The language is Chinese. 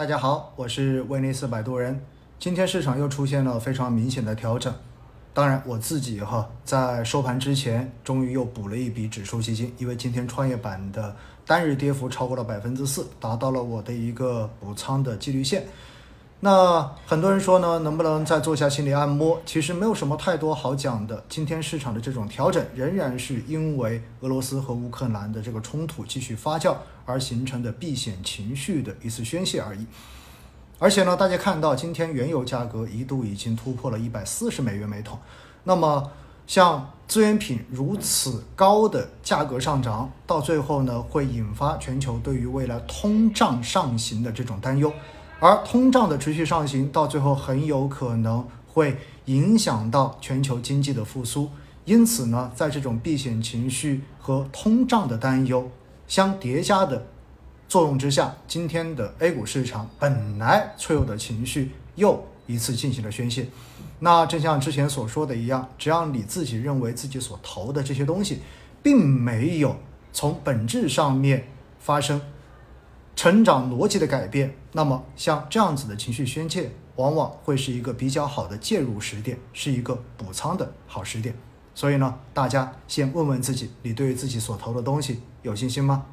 大家好，我是威尼斯摆渡人。今天市场又出现了非常明显的调整，当然我自己哈在收盘之前终于又补了一笔指数基金，因为今天创业板的单日跌幅超过了百分之四，达到了我的一个补仓的纪律线。那很多人说呢，能不能再做下心理按摩？其实没有什么太多好讲的。今天市场的这种调整，仍然是因为俄罗斯和乌克兰的这个冲突继续发酵而形成的避险情绪的一次宣泄而已。而且呢，大家看到今天原油价格一度已经突破了一百四十美元每桶。那么，像资源品如此高的价格上涨，到最后呢，会引发全球对于未来通胀上行的这种担忧。而通胀的持续上行，到最后很有可能会影响到全球经济的复苏。因此呢，在这种避险情绪和通胀的担忧相叠加的作用之下，今天的 A 股市场本来脆弱的情绪又一次进行了宣泄。那正像之前所说的一样，只要你自己认为自己所投的这些东西，并没有从本质上面发生。成长逻辑的改变，那么像这样子的情绪宣泄，往往会是一个比较好的介入时点，是一个补仓的好时点。所以呢，大家先问问自己，你对自己所投的东西有信心吗？